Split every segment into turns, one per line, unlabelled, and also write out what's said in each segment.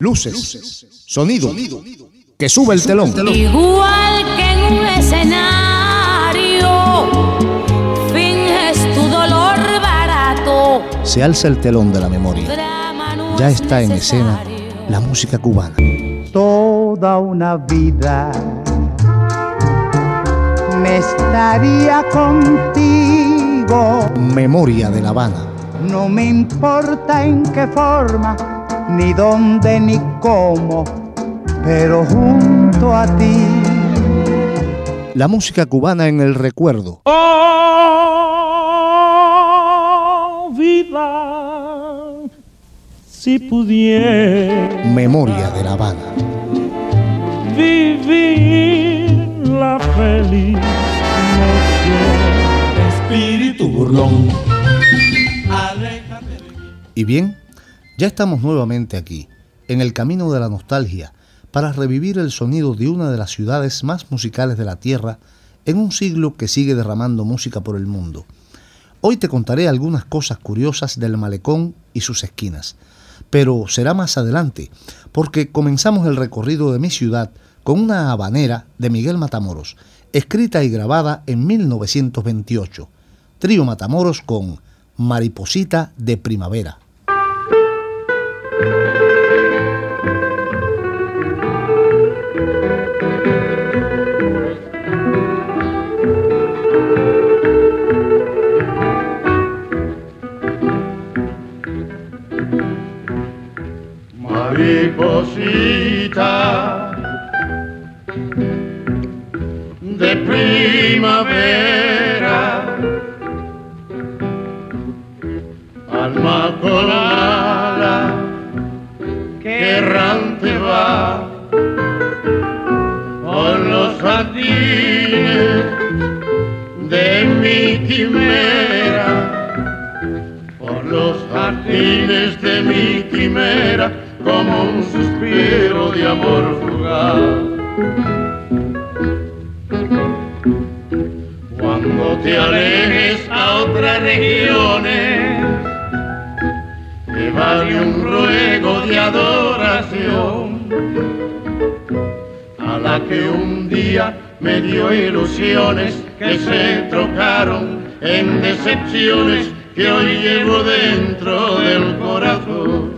Luces, sonido, que sube el telón.
Igual que en un escenario, finges tu dolor barato.
Se alza el telón de la memoria. Ya
es
está en escena la música cubana.
toda una vida me estaría contigo.
Memoria de La Habana.
No me importa en qué forma, ni dónde, ni cómo, pero junto a ti.
La música cubana en el recuerdo.
Oh, vida, si pudiera
Memoria de La Habana.
vivir la feliz noche. Espíritu burlón, aléjate de mí.
Y bien, ya estamos nuevamente aquí, en el camino de la nostalgia, para revivir el sonido de una de las ciudades más musicales de la Tierra en un siglo que sigue derramando música por el mundo. Hoy te contaré algunas cosas curiosas del malecón y sus esquinas, pero será más adelante, porque comenzamos el recorrido de mi ciudad con una habanera de Miguel Matamoros, escrita y grabada en 1928. Trío Matamoros con Mariposita de Primavera.
Mariposita de primavera, alma colada que errante va por los jardines de mi quimera por los jardines de mi quimera como un suspiro de amor fugaz. Cuando te alejes a otras regiones, te vale un ruego de adoración a la que un día me dio ilusiones que se trocaron en decepciones que hoy llevo dentro del corazón.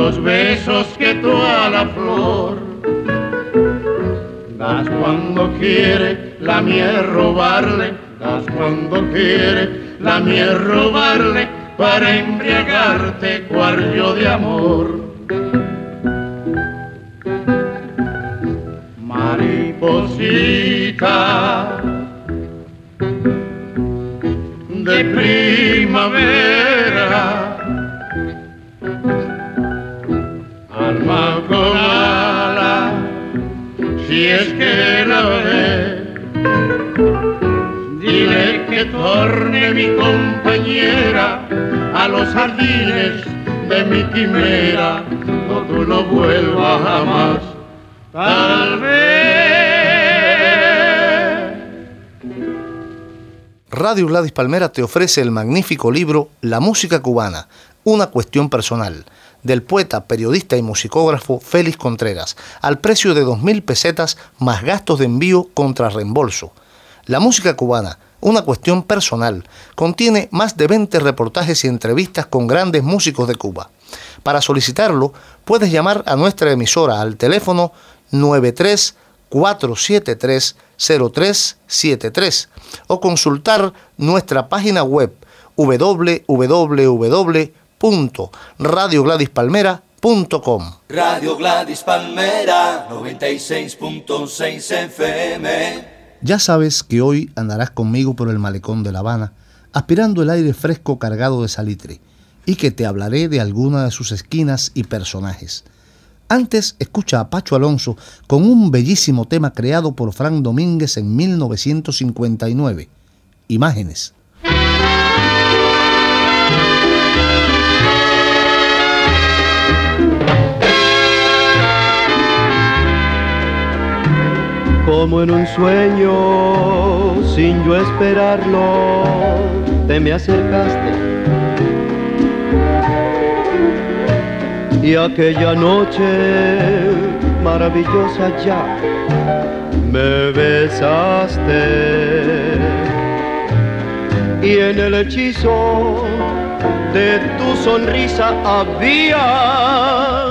Esos besos que tú a la flor das cuando quiere, la es robarle, das cuando quiere, la es robarle para embriagarte cuarto de amor. Mariposita de primavera, dile que torne mi compañera a los jardines de mi quimera, no tú no vuelvas jamás, tal vez.
Radio Gladys Palmera te ofrece el magnífico libro La música cubana, una cuestión personal, del poeta, periodista y musicógrafo Félix Contreras, al precio de 2.000 pesetas más gastos de envío contra reembolso. La música cubana, una cuestión personal, contiene más de 20 reportajes y entrevistas con grandes músicos de Cuba. Para solicitarlo, puedes llamar a nuestra emisora al teléfono 93 473 0373 o consultar nuestra página web www.radiogradispalmera.com.
Radio Gladys Palmera 96.6 FM.
Ya sabes que hoy andarás conmigo por el malecón de La Habana, aspirando el aire fresco cargado de salitre, y que te hablaré de alguna de sus esquinas y personajes. Antes escucha a Pacho Alonso con un bellísimo tema creado por Frank Domínguez en 1959, Imágenes.
Como en un sueño, sin yo esperarlo, te me acercaste. Y aquella noche maravillosa ya me besaste. Y en el hechizo de tu sonrisa había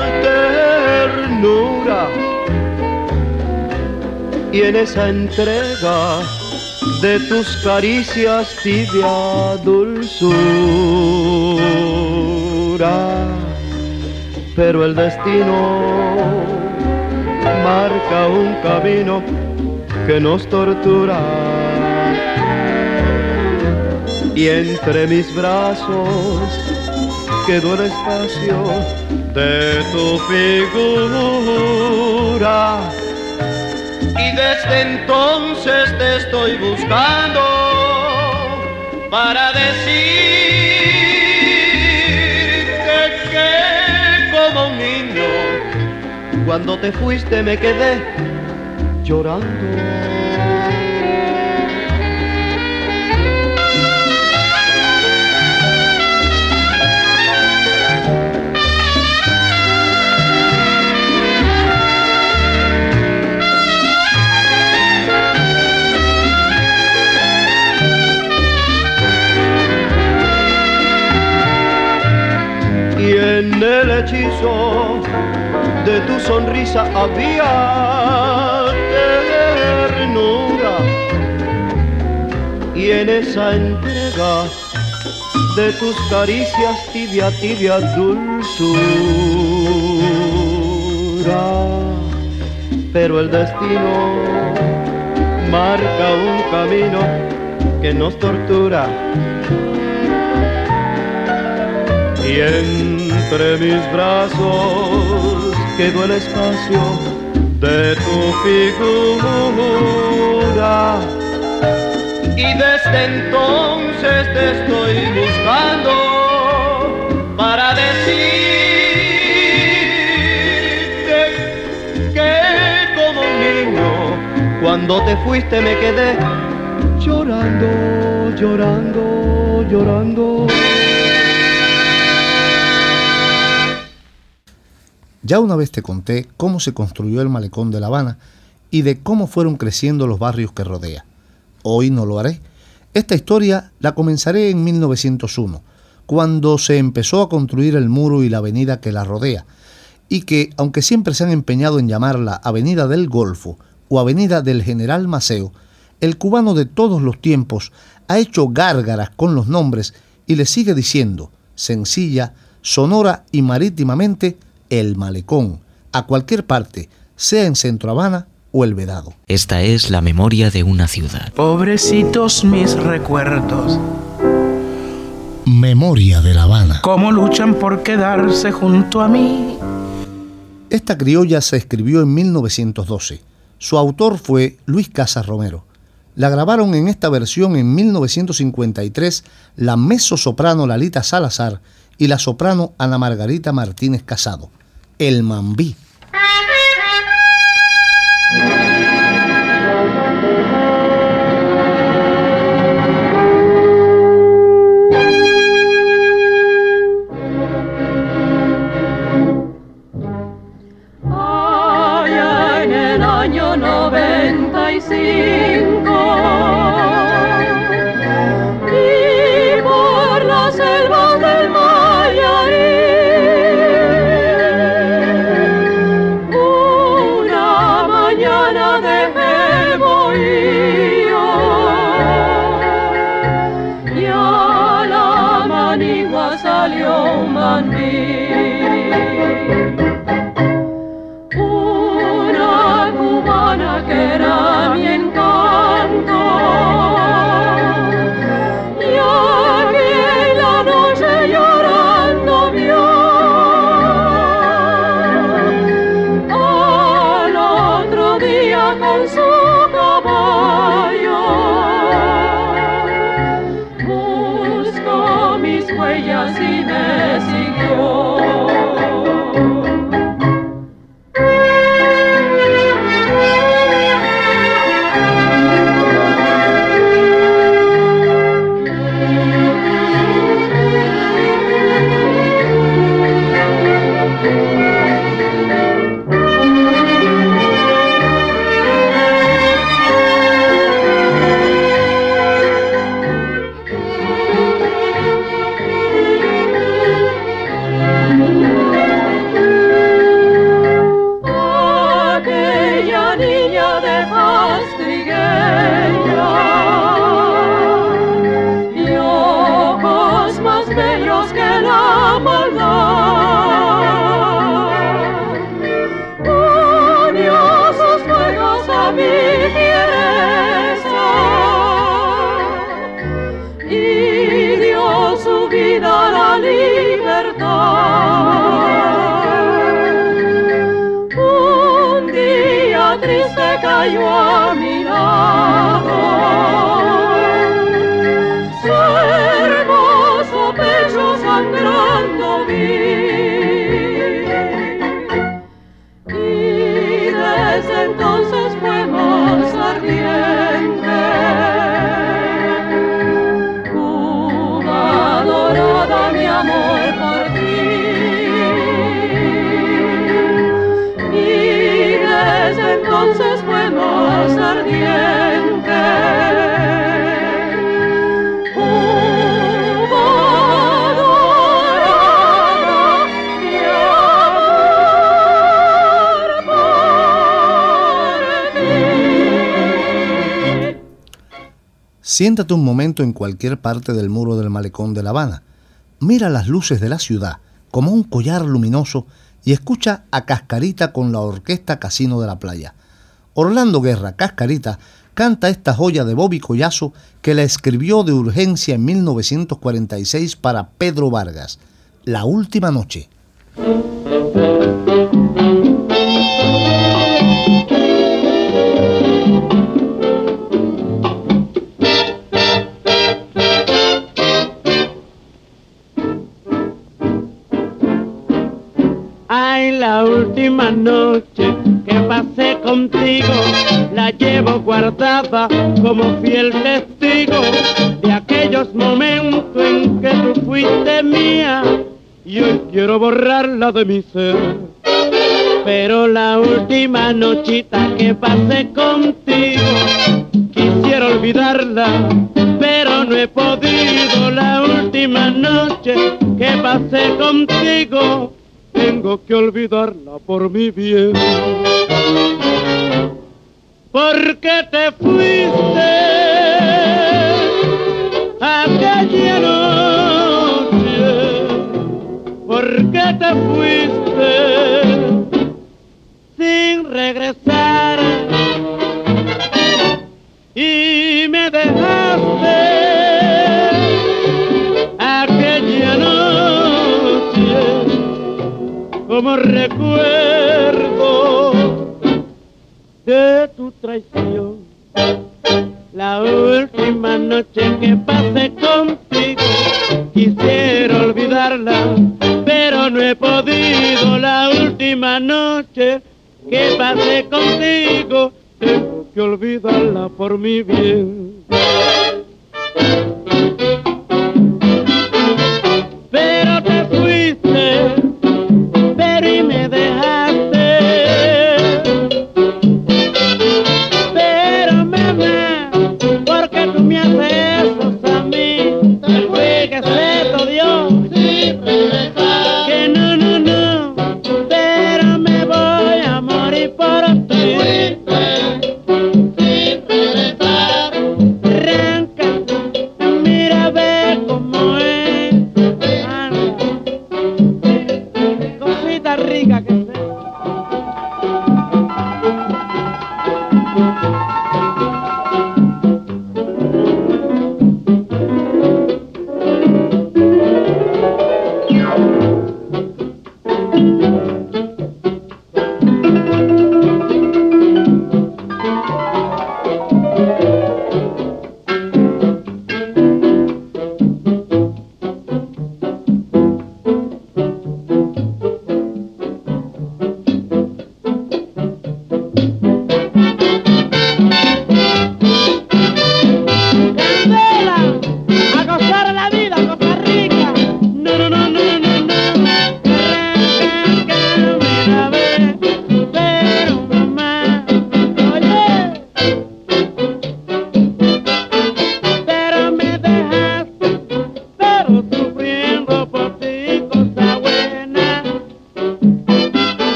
y en esa entrega de tus caricias tibia dulzura. Pero el destino marca un camino que nos tortura. Y entre mis brazos quedó el espacio de tu figura y desde entonces te estoy buscando para decirte que como un niño, cuando te fuiste me quedé llorando. En el hechizo de tu sonrisa había ternura y en esa entrega de tus caricias tibia, tibia dulzura. Pero el destino marca un camino que nos tortura y entre mis brazos quedó el espacio de tu figura. Y desde entonces te estoy buscando para decirte que como niño, cuando te fuiste me quedé llorando, llorando, llorando.
Ya una vez te conté cómo se construyó el malecón de La Habana y de cómo fueron creciendo los barrios que rodea. Hoy no lo haré. Esta historia la comenzaré en 1901, cuando se empezó a construir el muro y la avenida que la rodea, y que, aunque siempre se han empeñado en llamarla Avenida del Golfo o Avenida del General Maceo, el cubano de todos los tiempos ha hecho gárgaras con los nombres y le sigue diciendo, sencilla, sonora y marítimamente, el malecón, a cualquier parte, sea en Centro Habana o el Vedado.
Esta es la memoria de una ciudad.
Pobrecitos mis recuerdos.
Memoria de La Habana.
¿Cómo luchan por quedarse junto a mí?
Esta criolla se escribió en 1912. Su autor fue Luis Casas Romero. La grabaron en esta versión en 1953 la mezzo-soprano Lalita Salazar y la soprano Ana Margarita Martínez Casado. El Mambí.
I want.
Siéntate un momento en cualquier parte del muro del malecón de La Habana. Mira las luces de la ciudad como un collar luminoso y escucha a Cascarita con la orquesta Casino de la Playa. Orlando Guerra, Cascarita, canta esta joya de Bobby Collazo que la escribió de urgencia en 1946 para Pedro Vargas, La Última Noche.
Última noche que pasé contigo, la llevo guardada como fiel testigo de aquellos momentos en que tú fuiste mía y hoy quiero borrarla de mi ser. Pero la última nochita que pasé contigo, quisiera olvidarla, pero no he podido. La última noche que pasé contigo, tengo que olvidarla por mi bien. Porque te fuiste aquella noche, porque te fuiste sin regresar y me dejaste como recuerdo de tu traición. La última noche que pasé contigo, quisiera olvidarla, pero no he podido. La última noche que pasé contigo, tengo que olvidarla por mi bien. Pero te fuiste,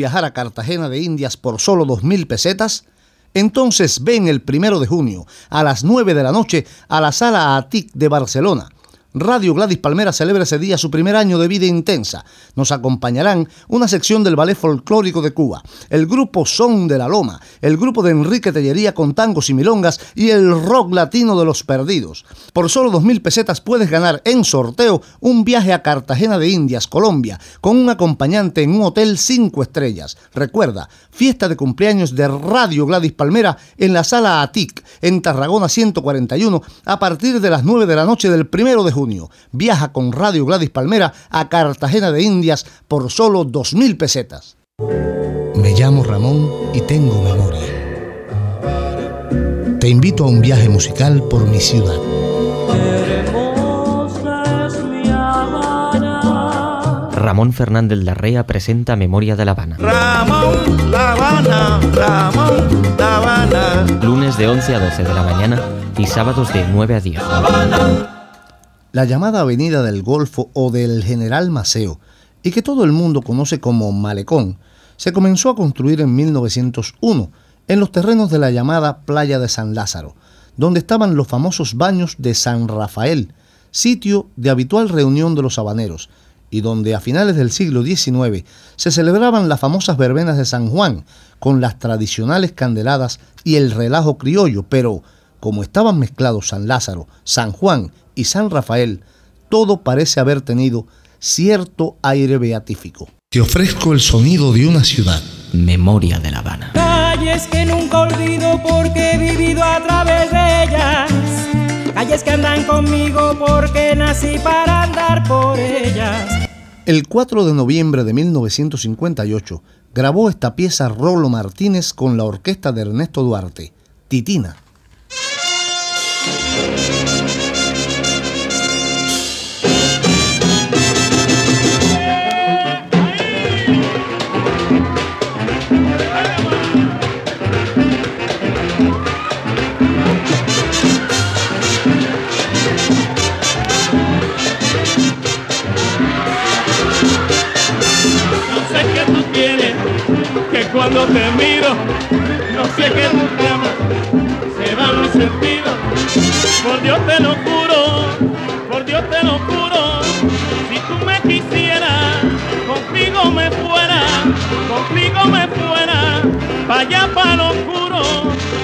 viajar a Cartagena de Indias por solo 2.000 pesetas? Entonces ven el primero de junio a las 9 de la noche a la sala ATIC de Barcelona. Radio Gladys Palmera celebra ese día su primer año de vida intensa. Nos acompañarán una sección del Ballet Folclórico de Cuba, el grupo Son de la Loma, el grupo de Enrique Tellería con tangos y milongas y el rock latino de los perdidos. Por solo dos mil pesetas puedes ganar en sorteo un viaje a Cartagena de Indias, Colombia, con un acompañante en un hotel cinco estrellas. Recuerda, fiesta de cumpleaños de Radio Gladys Palmera en la sala ATIC, en Tarragona 141, a partir de las 9 de la noche del primero de junio. Viaja con Radio Gladys Palmera a Cartagena de Indias por solo 2.000 pesetas. Me llamo Ramón y tengo memoria. Te invito a un viaje musical por mi ciudad.
Ramón Fernández Larrea presenta Memoria de La Habana.
Ramón, La Habana, Ramón, La Habana.
Lunes de 11 a 12 de la mañana y sábados de 9 a 10.
La llamada Avenida del Golfo o del General Maceo, y que todo el mundo conoce como Malecón, se comenzó a construir en 1901 en los terrenos de la llamada Playa de San Lázaro, donde estaban los famosos baños de San Rafael, sitio de habitual reunión de los habaneros, y donde a finales del siglo XIX se celebraban las famosas verbenas de San Juan, con las tradicionales candeladas y el relajo criollo, pero como estaban mezclados San Lázaro, San Juan y San Rafael, todo parece haber tenido cierto aire beatífico. Te ofrezco el sonido de una ciudad.
Memoria de La Habana.
Calles que nunca olvido porque he vivido a través de ellas. Calles que andan conmigo porque nací para andar por ellas.
El 4 de noviembre de 1958 grabó esta pieza Rolo Martínez con la orquesta de Ernesto Duarte, Titina.
Te miro, no sé qué llamas, se va mi sentido. Por Dios te lo juro, por Dios te lo juro, si tú me quisieras, contigo me fuera, contigo me fuera, pa' allá pa' lo oscuro,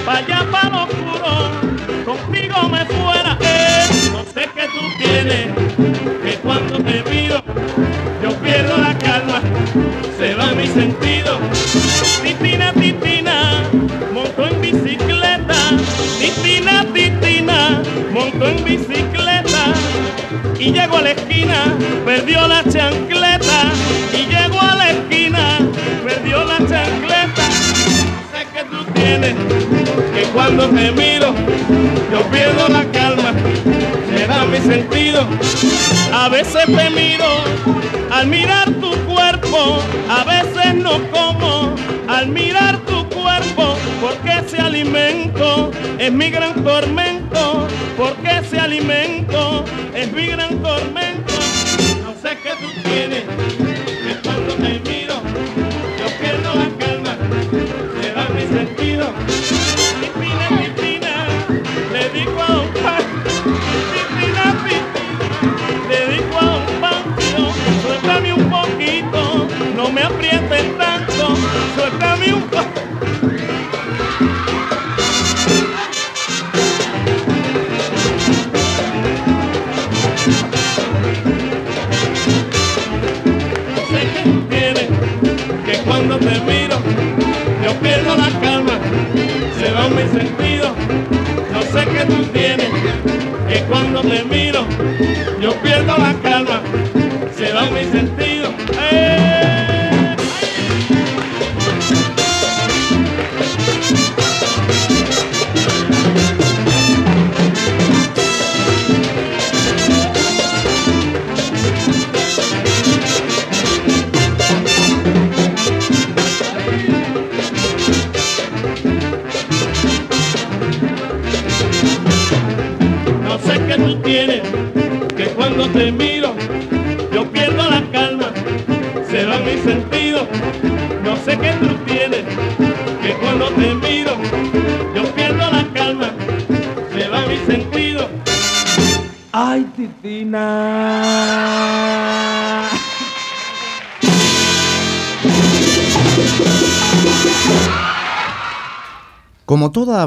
pa' allá pa' lo oscuro, contigo me fuera. No sé qué tú tienes, que cuando te miro, yo pierdo la calma, se va mi sentido. Y llego a la esquina, perdió la chancleta. Y llego a la esquina, perdió la chancleta. Sé que tú tienes, que cuando te miro, yo pierdo la calma, se da mi sentido. A veces te miro al mirar tu cuerpo, a veces no como al mirar tu cuerpo, porque ese alimento es mi gran tormento, porque ese alimento es mi gran tormento. No sé qué tú tienes, que cuando te miro, yo pierdo la calma, se da mi sentido. Pipina, pipina, le digo a un pan, pipina, pipina, le digo a un pancho, suéltame un poquito, no me aprietes tanto, suéltame un poquito. Cuando te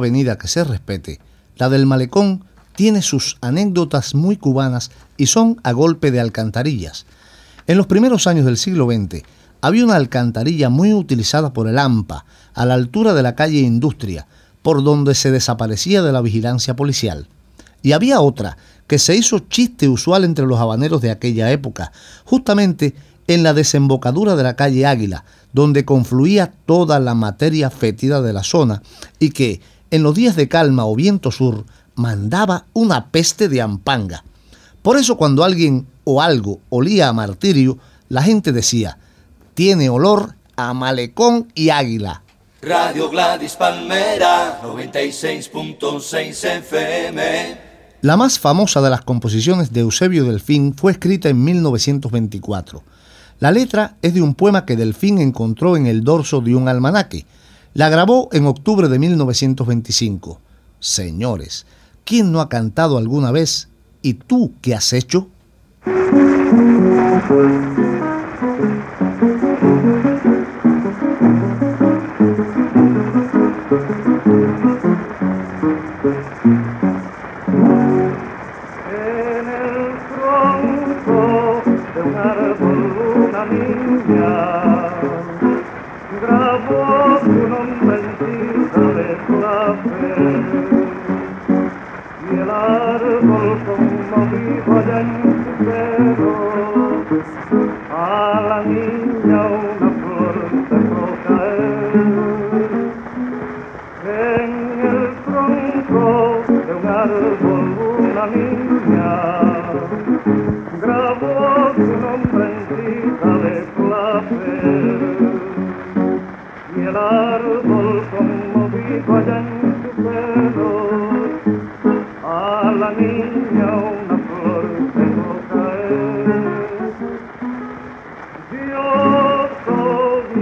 avenida que se respete, la del malecón tiene sus anécdotas muy cubanas y son a golpe de alcantarillas. En los primeros años del siglo XX había una alcantarilla muy utilizada por el AMPA, a la altura de la calle Industria, por donde se desaparecía de la vigilancia policial. Y había otra que se hizo chiste usual entre los habaneros de aquella época, justamente en la desembocadura de la calle Águila, donde confluía toda la materia fétida de la zona y que, en los días de calma o viento sur, mandaba una peste de ampanga. Por eso cuando alguien o algo olía a martirio, la gente decía, tiene olor a malecón y águila.
Radio Gladys Palmera 96.6 FM.
La más famosa de las composiciones de Eusebio Delfín fue escrita en 1924. La letra es de un poema que Delfín encontró en el dorso de un almanaque. La grabó en octubre de 1925. Señores, ¿quién no ha cantado alguna vez? ¿Y tú qué has hecho? a la niña una flor de brocaer. En el tronco de un árbol una niña grabó su nombre en de placer. Y el árbol conmovido allá en su pelo a la niña una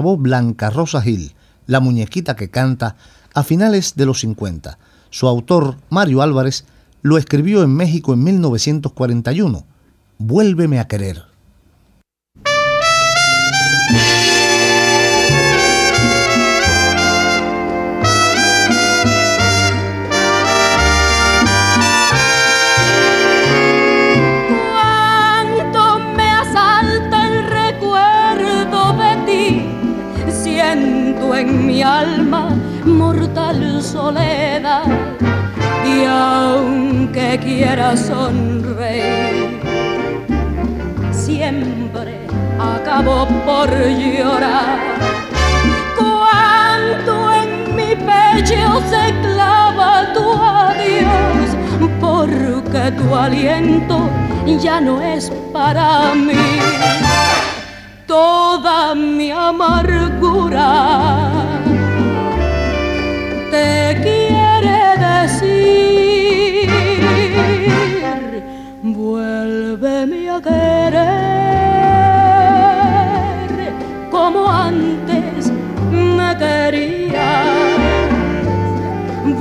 Blanca Rosa Gil, la muñequita que canta, a finales de los 50. Su autor, Mario Álvarez, lo escribió en México en 1941. Vuélveme a querer.
Quiera sonreír siempre acabo por llorar cuando en mi pecho se clava tu adiós porque tu aliento ya no es para mí. Toda mi amargura vuélveme a querer como antes me querías,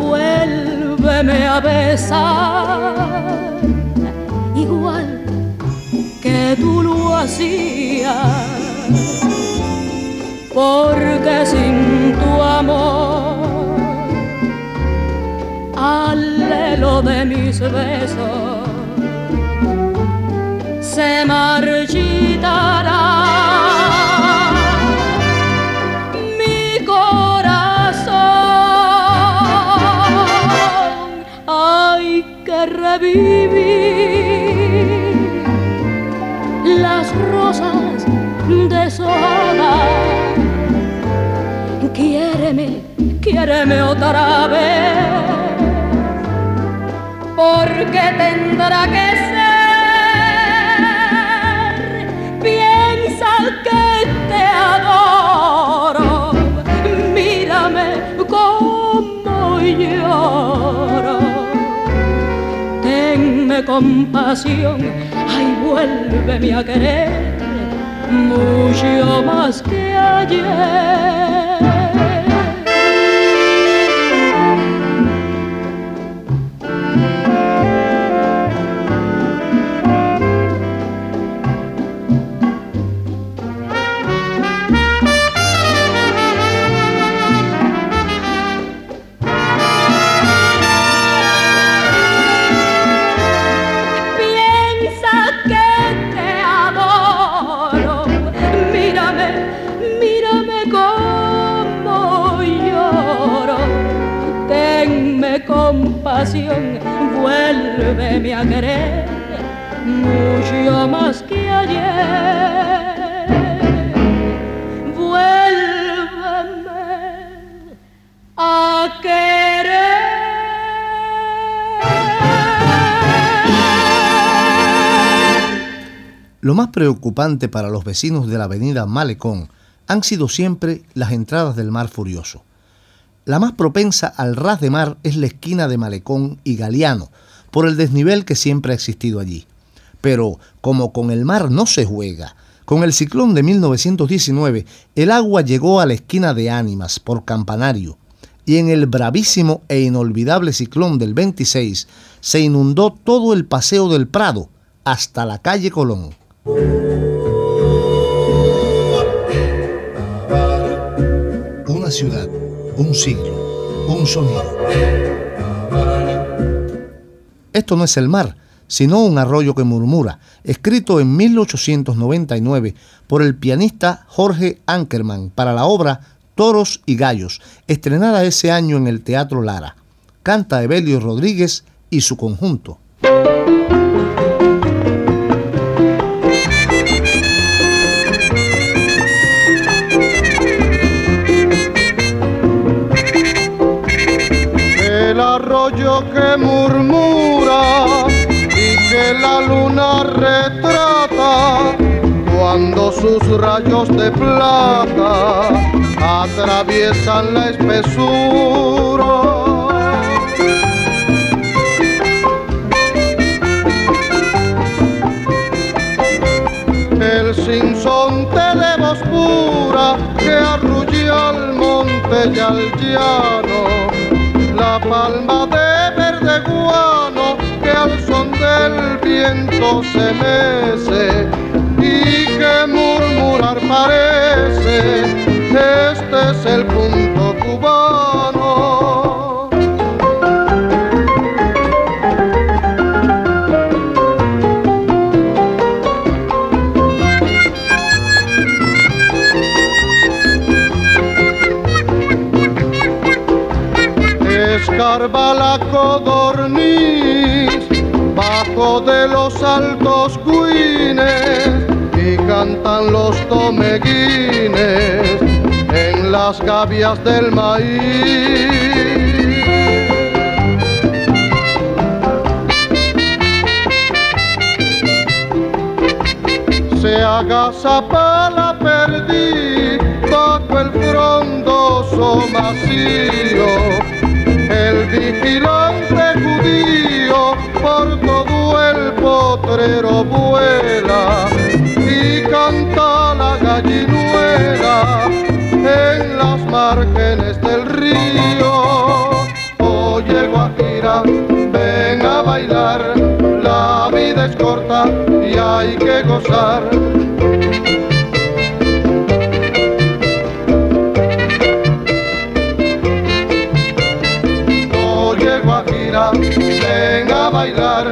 vuélveme a besar igual que tú lo hacías, porque sin tu amor al lelo de mis besos se marchitará mi corazón. Hay que revivir las rosas deshojadas. Quiéreme, quiéreme otra vez porque tendrá que ser. Compasión, ay, vuélveme a querer mucho más que ayer. Mucho más que ayer. A querer.
Lo más preocupante para los vecinos de la avenida Malecón han sido siempre las entradas del mar furioso. La más propensa al ras de mar es la esquina de Malecón y Galeano, por el desnivel que siempre ha existido allí. Pero como con el mar no se juega, con el ciclón de 1919 el agua llegó a la esquina de Ánimas por Campanario y en el bravísimo e inolvidable ciclón del 26 se inundó todo el paseo del Prado hasta la calle Colón. Una ciudad un siglo, un sonido. Esto no es el mar, sino un arroyo que murmura, escrito en 1899 por el pianista Jorge Ankerman para la obra Toros y Gallos, estrenada ese año en el Teatro Lara. Canta Evelio Rodríguez y su conjunto.
Que murmura y que la luna retrata cuando sus rayos de plata atraviesan la espesura. El sinsonte de voz pura que arrulla al monte y al llano, palma de que al son del viento se mece y que murmurar parece, este es el punto cubano. Escarba la bajo de los altos cuines y cantan los tomeguines en las gavias del maíz. la gazapa la perdí bajo el frondoso macío. El vigilante judío por todo el potrero vuela y canta la gallinuela en las márgenes del río. Oye Guajira, ven a bailar, la vida es corta y hay que gozar. Ven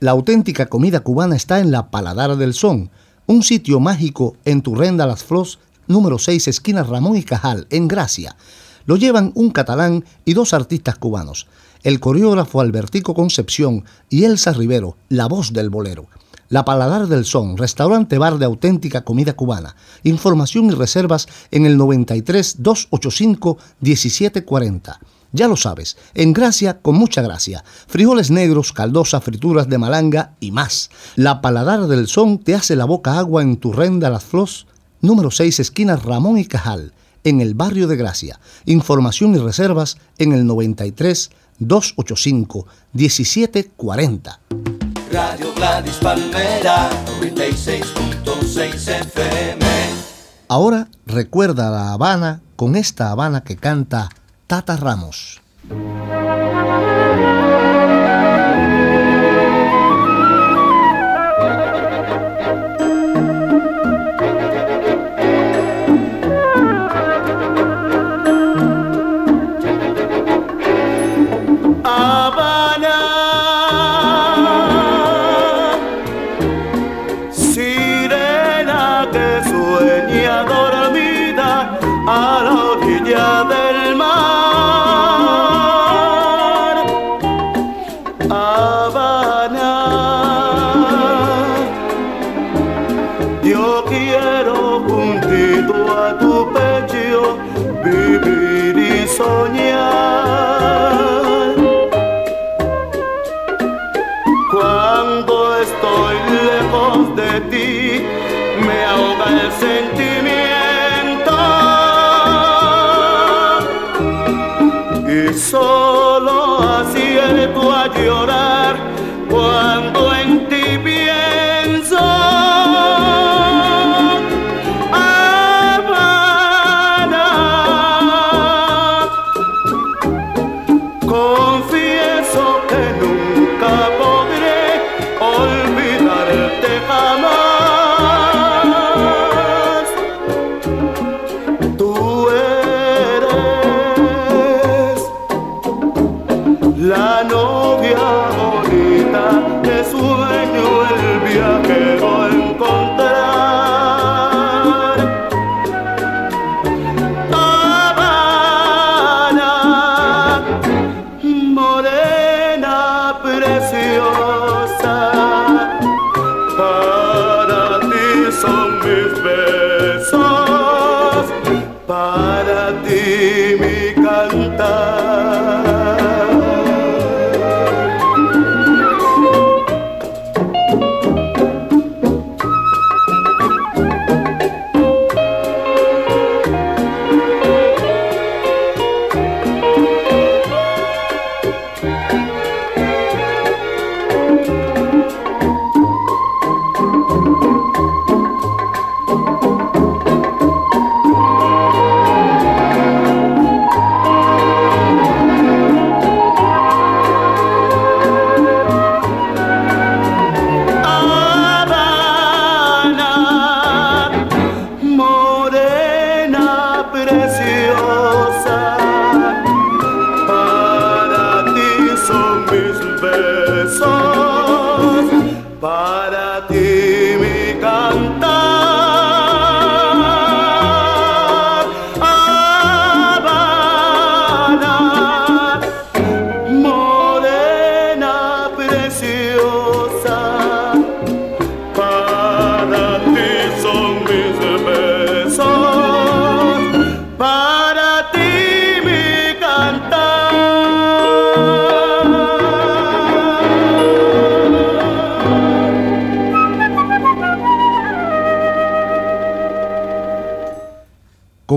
La
auténtica comida cubana está en la Paladar del Son, un sitio mágico en Turrenda Las Flos, número 6, esquina Ramón y Cajal, en Gracia. Lo llevan un catalán y dos artistas cubanos, el coreógrafo Albertico Concepción y Elsa Rivero, la voz del bolero. La Paladar del Son, restaurante bar de auténtica comida cubana. Información y reservas en el 93 285 1740. Ya lo sabes, en Gracia con mucha gracia. Frijoles negros, caldosa, frituras de malanga y más. La Paladar del Son te hace la boca agua en tu renda Las Flos, número 6, esquina Ramón y Cajal, en el barrio de Gracia. Información y reservas en el 93 285 1740.
Radio Gladys Palmera, 96.6 FM.
Ahora recuerda La Habana con esta Habana que canta Tata Ramos.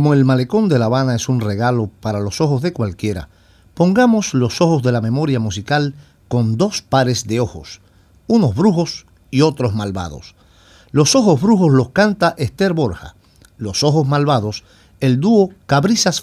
Como el malecón de La Habana es un regalo para los ojos de cualquiera, pongamos los ojos de la memoria musical con dos pares de ojos, unos brujos y otros malvados. Los ojos brujos los canta Esther Borja, los ojos malvados el dúo Cabrizas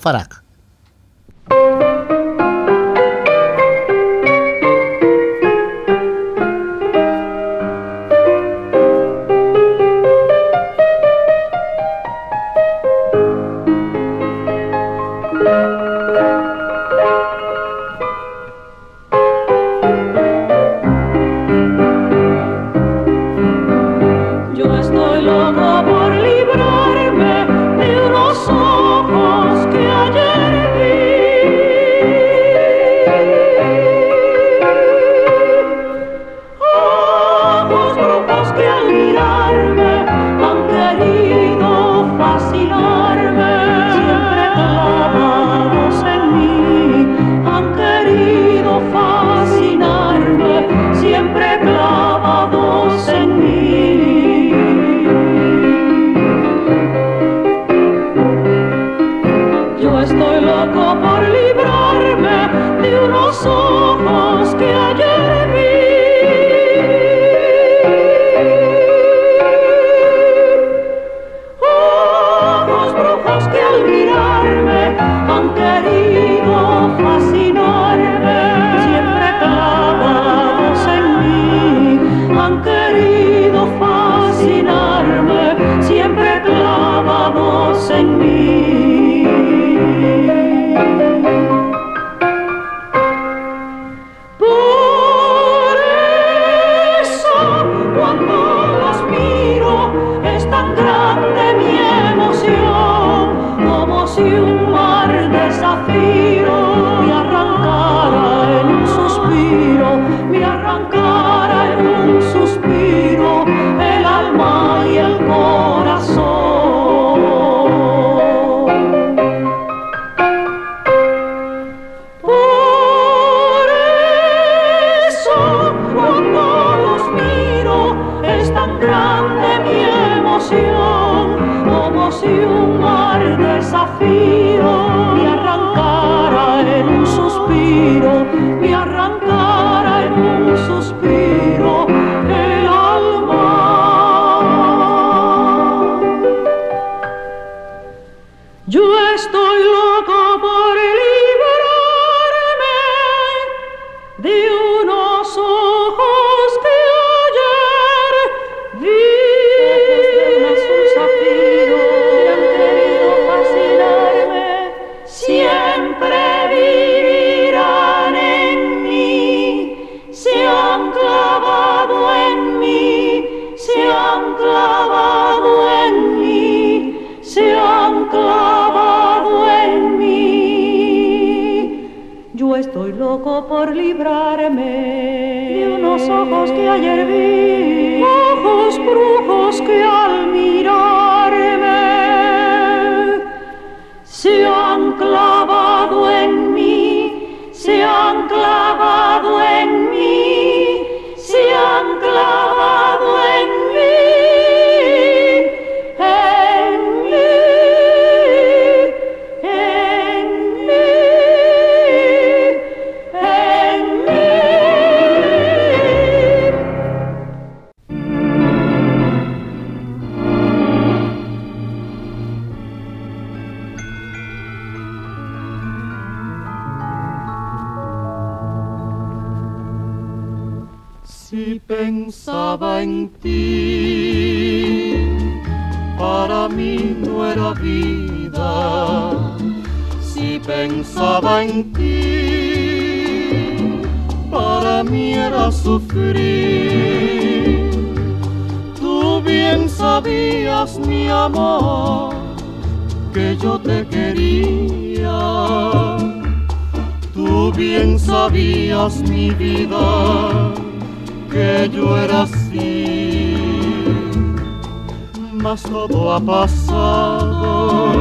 Todo ha pasado,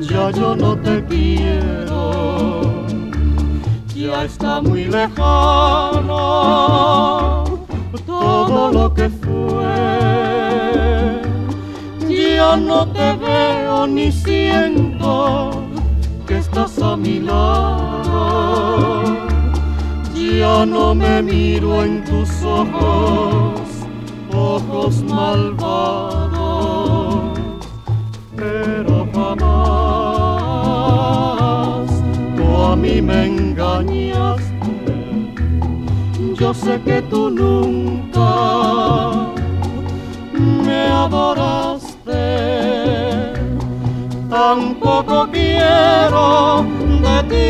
ya yo no te quiero, ya está muy lejano todo lo que fue. Ya no te veo ni siento que estás a mi lado, ya no me miro en tus ojos. Mí me engañaste. Yo sé que tú nunca me adoraste. Tampoco quiero de ti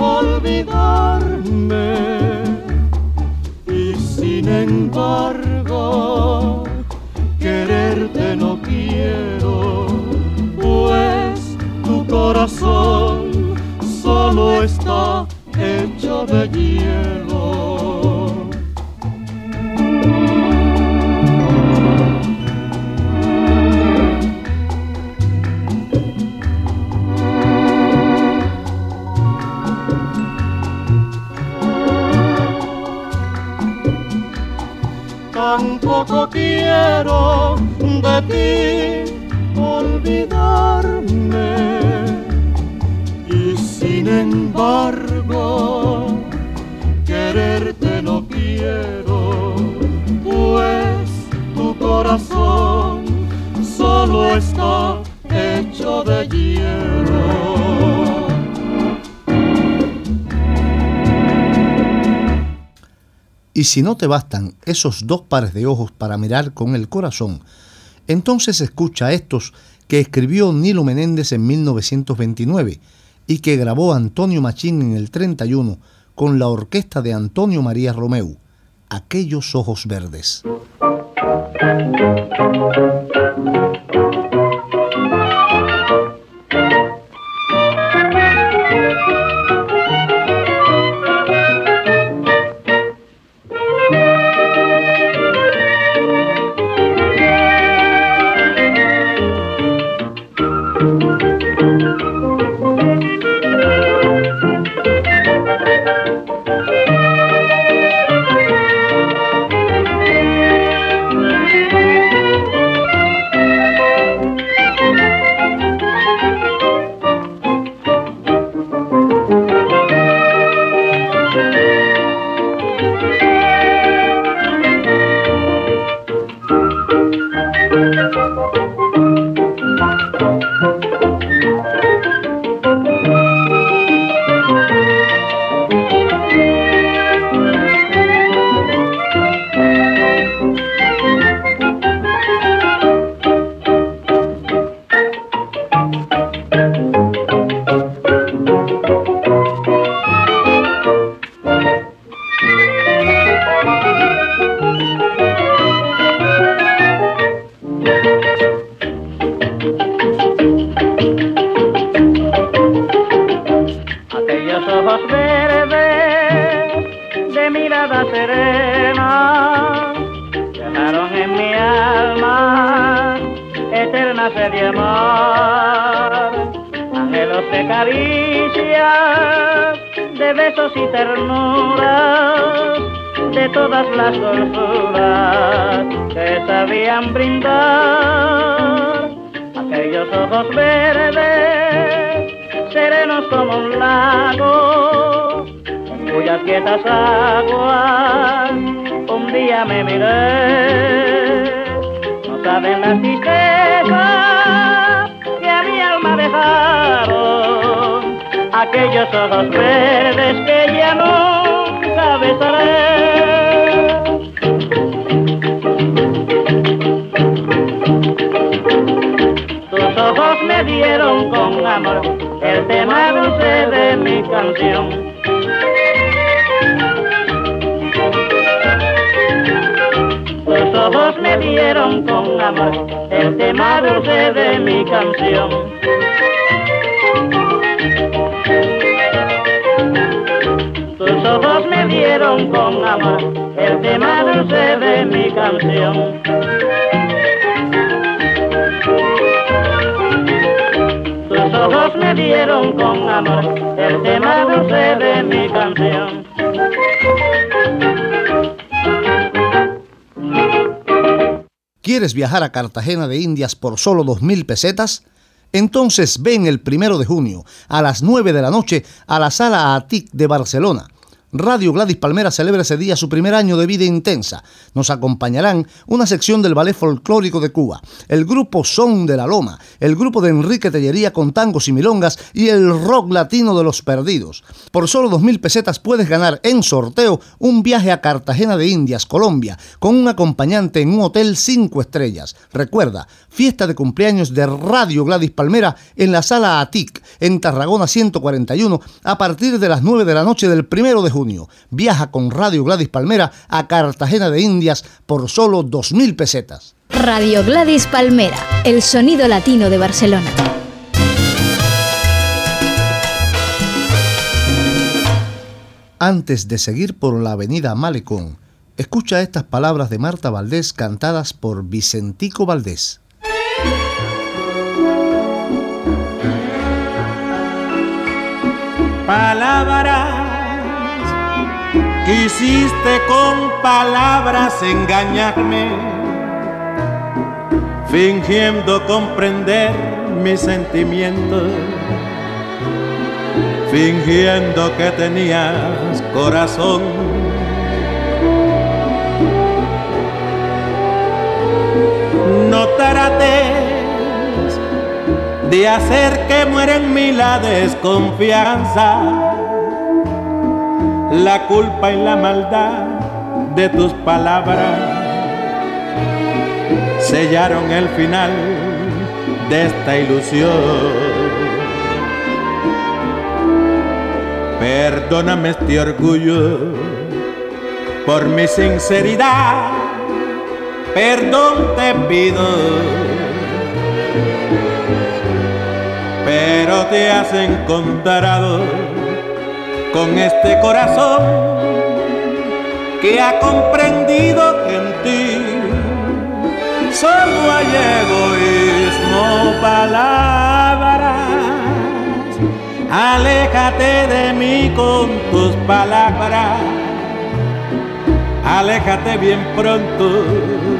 olvidarme. Y sin embargo, quererte no quiero, pues tu corazón de hielo. Tampoco quiero de ti olvidarme y sin embargo hecho de.
Y si no te bastan esos dos pares de ojos para mirar con el corazón, entonces escucha estos que escribió Nilo Menéndez en 1929 y que grabó Antonio Machín en el 31 con la orquesta de Antonio María Romeu, Aquellos Ojos Verdes.
Aquellos ojos verdes que ya nunca besaré. Tus ojos me dieron con amor el tema dulce de mi canción. Tus ojos me dieron con amor el tema dulce de mi canción. Tus ojos me dieron con amor el tema dulce de mi canción. Tus ojos me dieron con amor el tema dulce de mi canción.
¿Quieres viajar a Cartagena de Indias por solo 2.000 pesetas? Entonces ven el primero de junio a las 9 de la noche a la Sala Atic de Barcelona Radio Gladys Palmera celebra ese día su primer año de vida intensa. Nos acompañarán una sección del Ballet Folclórico de Cuba, el grupo Son de la Loma, el grupo de Enrique Tellería con tangos y milongas y el rock latino de los perdidos. Por solo dos mil pesetas puedes ganar en sorteo un viaje a Cartagena de Indias, Colombia, con un acompañante en un hotel cinco estrellas. Recuerda, fiesta de cumpleaños de Radio Gladys Palmera en la sala ATIC, en Tarragona 141, a partir de las 9 de la noche del primero de junio. Viaja con Radio Gladys Palmera a Cartagena de Indias por solo 2.000 pesetas.
Radio Gladys Palmera, el sonido latino de Barcelona.
Antes de seguir por la avenida Malecón, escucha estas palabras de Marta Valdés cantadas por Vicentico Valdés.
Palabra Quisiste con palabras engañarme, fingiendo comprender mis sentimientos, fingiendo que tenías corazón. No trates de hacer que muera en mí la desconfianza la culpa y la maldad de tus palabras sellaron el final de esta ilusión. Perdóname este orgullo por mi sinceridad, perdón te pido, pero te has encontrado con este corazón que ha comprendido que en ti solo hay egoísmo, palabras. Aléjate de mí con tus palabras. Aléjate bien pronto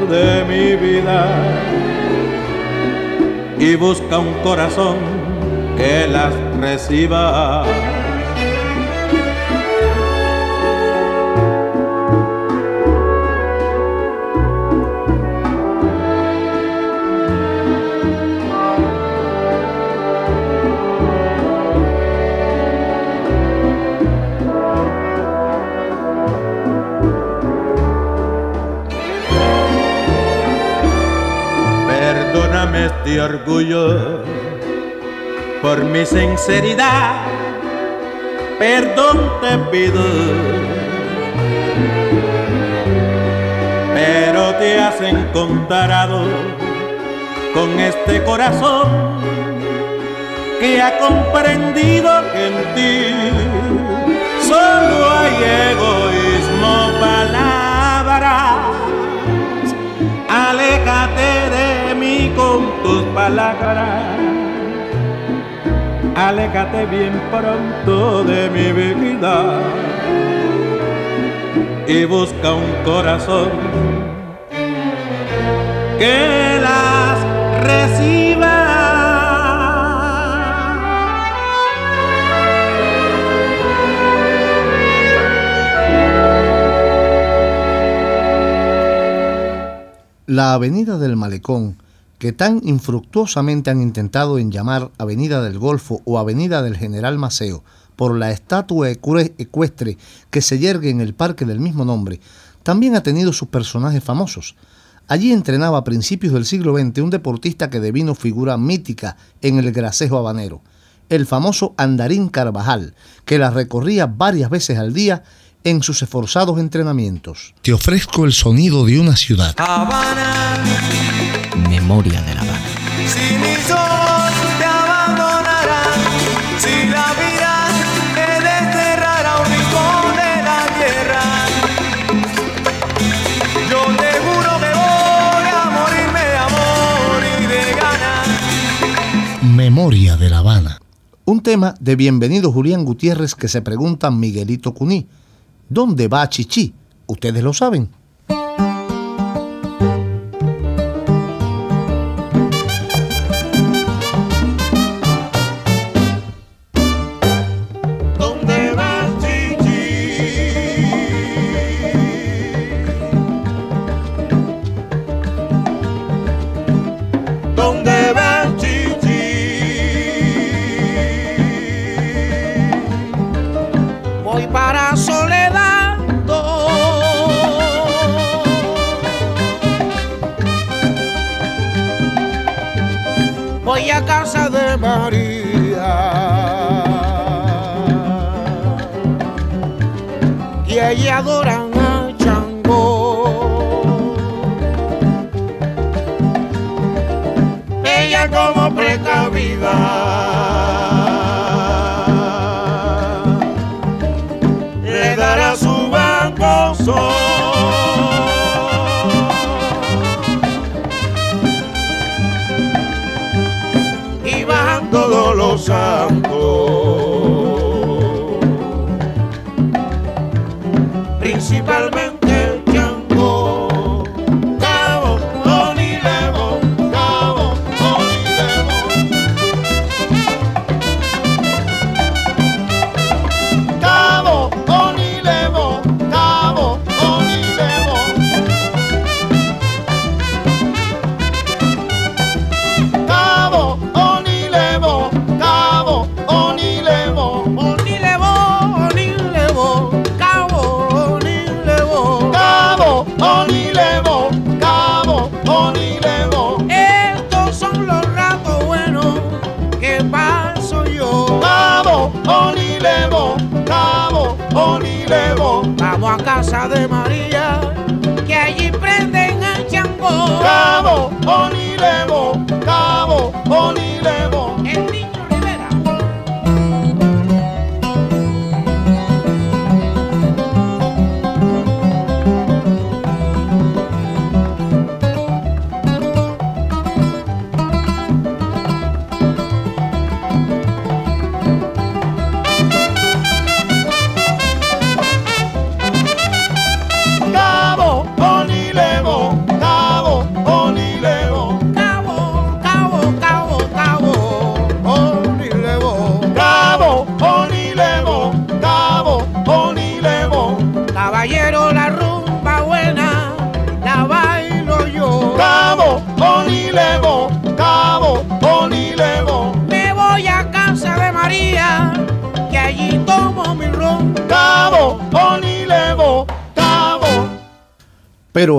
de mi vida y busca un corazón que las reciba. Orgullo por mi sinceridad. Perdón te pido, pero te has encontrado con este corazón que ha comprendido que en ti solo hay egoísmo, palabras. Aléjate de con tus palabras. Aléjate bien pronto de mi vida y busca un corazón que las reciba.
La Avenida del Malecón que tan infructuosamente han intentado en llamar Avenida del Golfo o Avenida del General Maceo por la estatua ecuestre que se yergue en el parque del mismo nombre, también ha tenido sus personajes famosos. Allí entrenaba a principios del siglo XX un deportista que devino figura mítica en el grasejo habanero, el famoso Andarín Carvajal, que la recorría varias veces al día en sus esforzados entrenamientos. Te ofrezco el sonido de una ciudad.
Memoria de La Habana.
Si mis ojos te abandonarán, si la vida me desterrará un rincón de la tierra, yo te juro que voy a morirme de amor y de ganas.
Memoria de La Habana. Un tema de Bienvenido Julián Gutiérrez que se pregunta Miguelito Cuní. ¿Dónde va Chichi? Ustedes lo saben.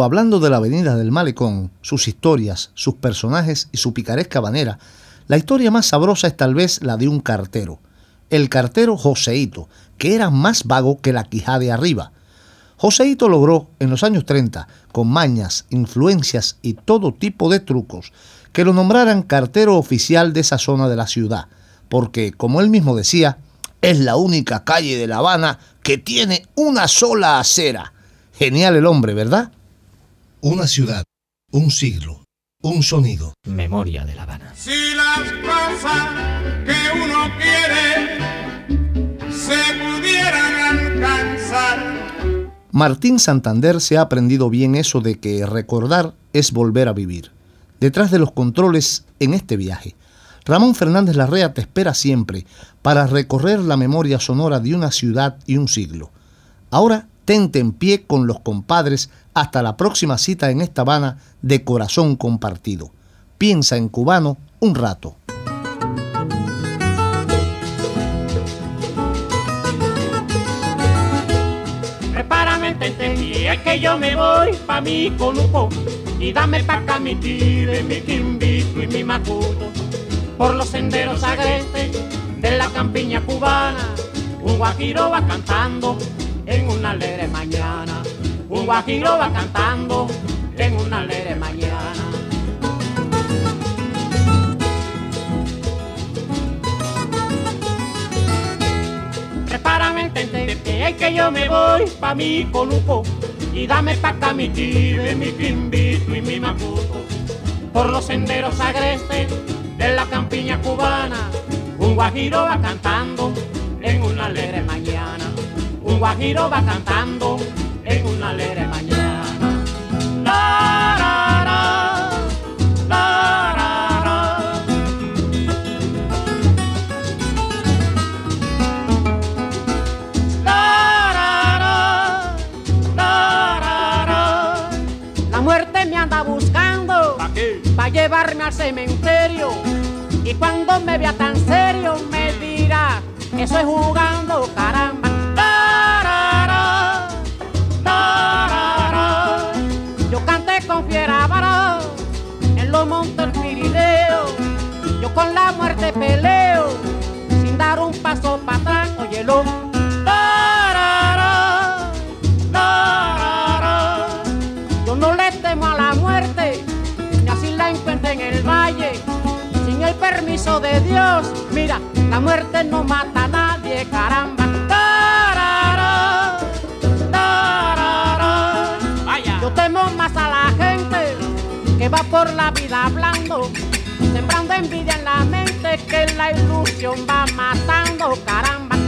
Hablando de la Avenida del Malecón, sus historias, sus personajes y su picaresca manera, la historia más sabrosa es tal vez la de un cartero. El cartero Joseito, que era más vago que la quijada de arriba. Joseito logró, en los años 30, con mañas, influencias y todo tipo de trucos, que lo nombraran cartero oficial de esa zona de la ciudad, porque, como él mismo decía, es la única calle de La Habana que tiene una sola acera. Genial el hombre, ¿verdad? Una ciudad, un siglo, un sonido.
Memoria de La Habana.
Si las cosas que uno quiere se pudieran alcanzar.
Martín Santander se ha aprendido bien eso de que recordar es volver a vivir. Detrás de los controles en este viaje, Ramón Fernández Larrea te espera siempre para recorrer la memoria sonora de una ciudad y un siglo. Ahora tente en pie con los compadres hasta la próxima cita en esta Habana de corazón compartido. Piensa en cubano un rato.
Prepárame tente es que yo me voy pa' mi colupo y dame pa' acá mi tire, mi quimbito y mi macuto por los senderos agrestes de la campiña cubana. Un guajiro va cantando en una alegre mañana. Un guajiro va cantando en una alegre mañana. Prepárame el tente, que es que yo me voy pa' mi colupo y dame pa' acá mi tire, mi quimbito y mi macuto por los senderos agrestes de la campiña cubana. Un guajiro va cantando en una alegre mañana. Un guajiro va cantando en una alegre mañana. La, ra, ra, la, ra, ra. La, ra, ra, la, ra, ra. La muerte me anda buscando para llevarme al cementerio. Y cuando me vea tan serio me dirá, eso es jugando, con fiera varón en los montes Pirineo. Yo con la muerte peleo sin dar un paso para atrás. Óyelo. Yo no le temo a la muerte, ni así la encuentre en el valle. Sin el permiso de Dios, mira, la muerte no mata a nadie, caramba. Yo temo más a la que va por la vida hablando, sembrando envidia en la mente que la ilusión va matando, caramba.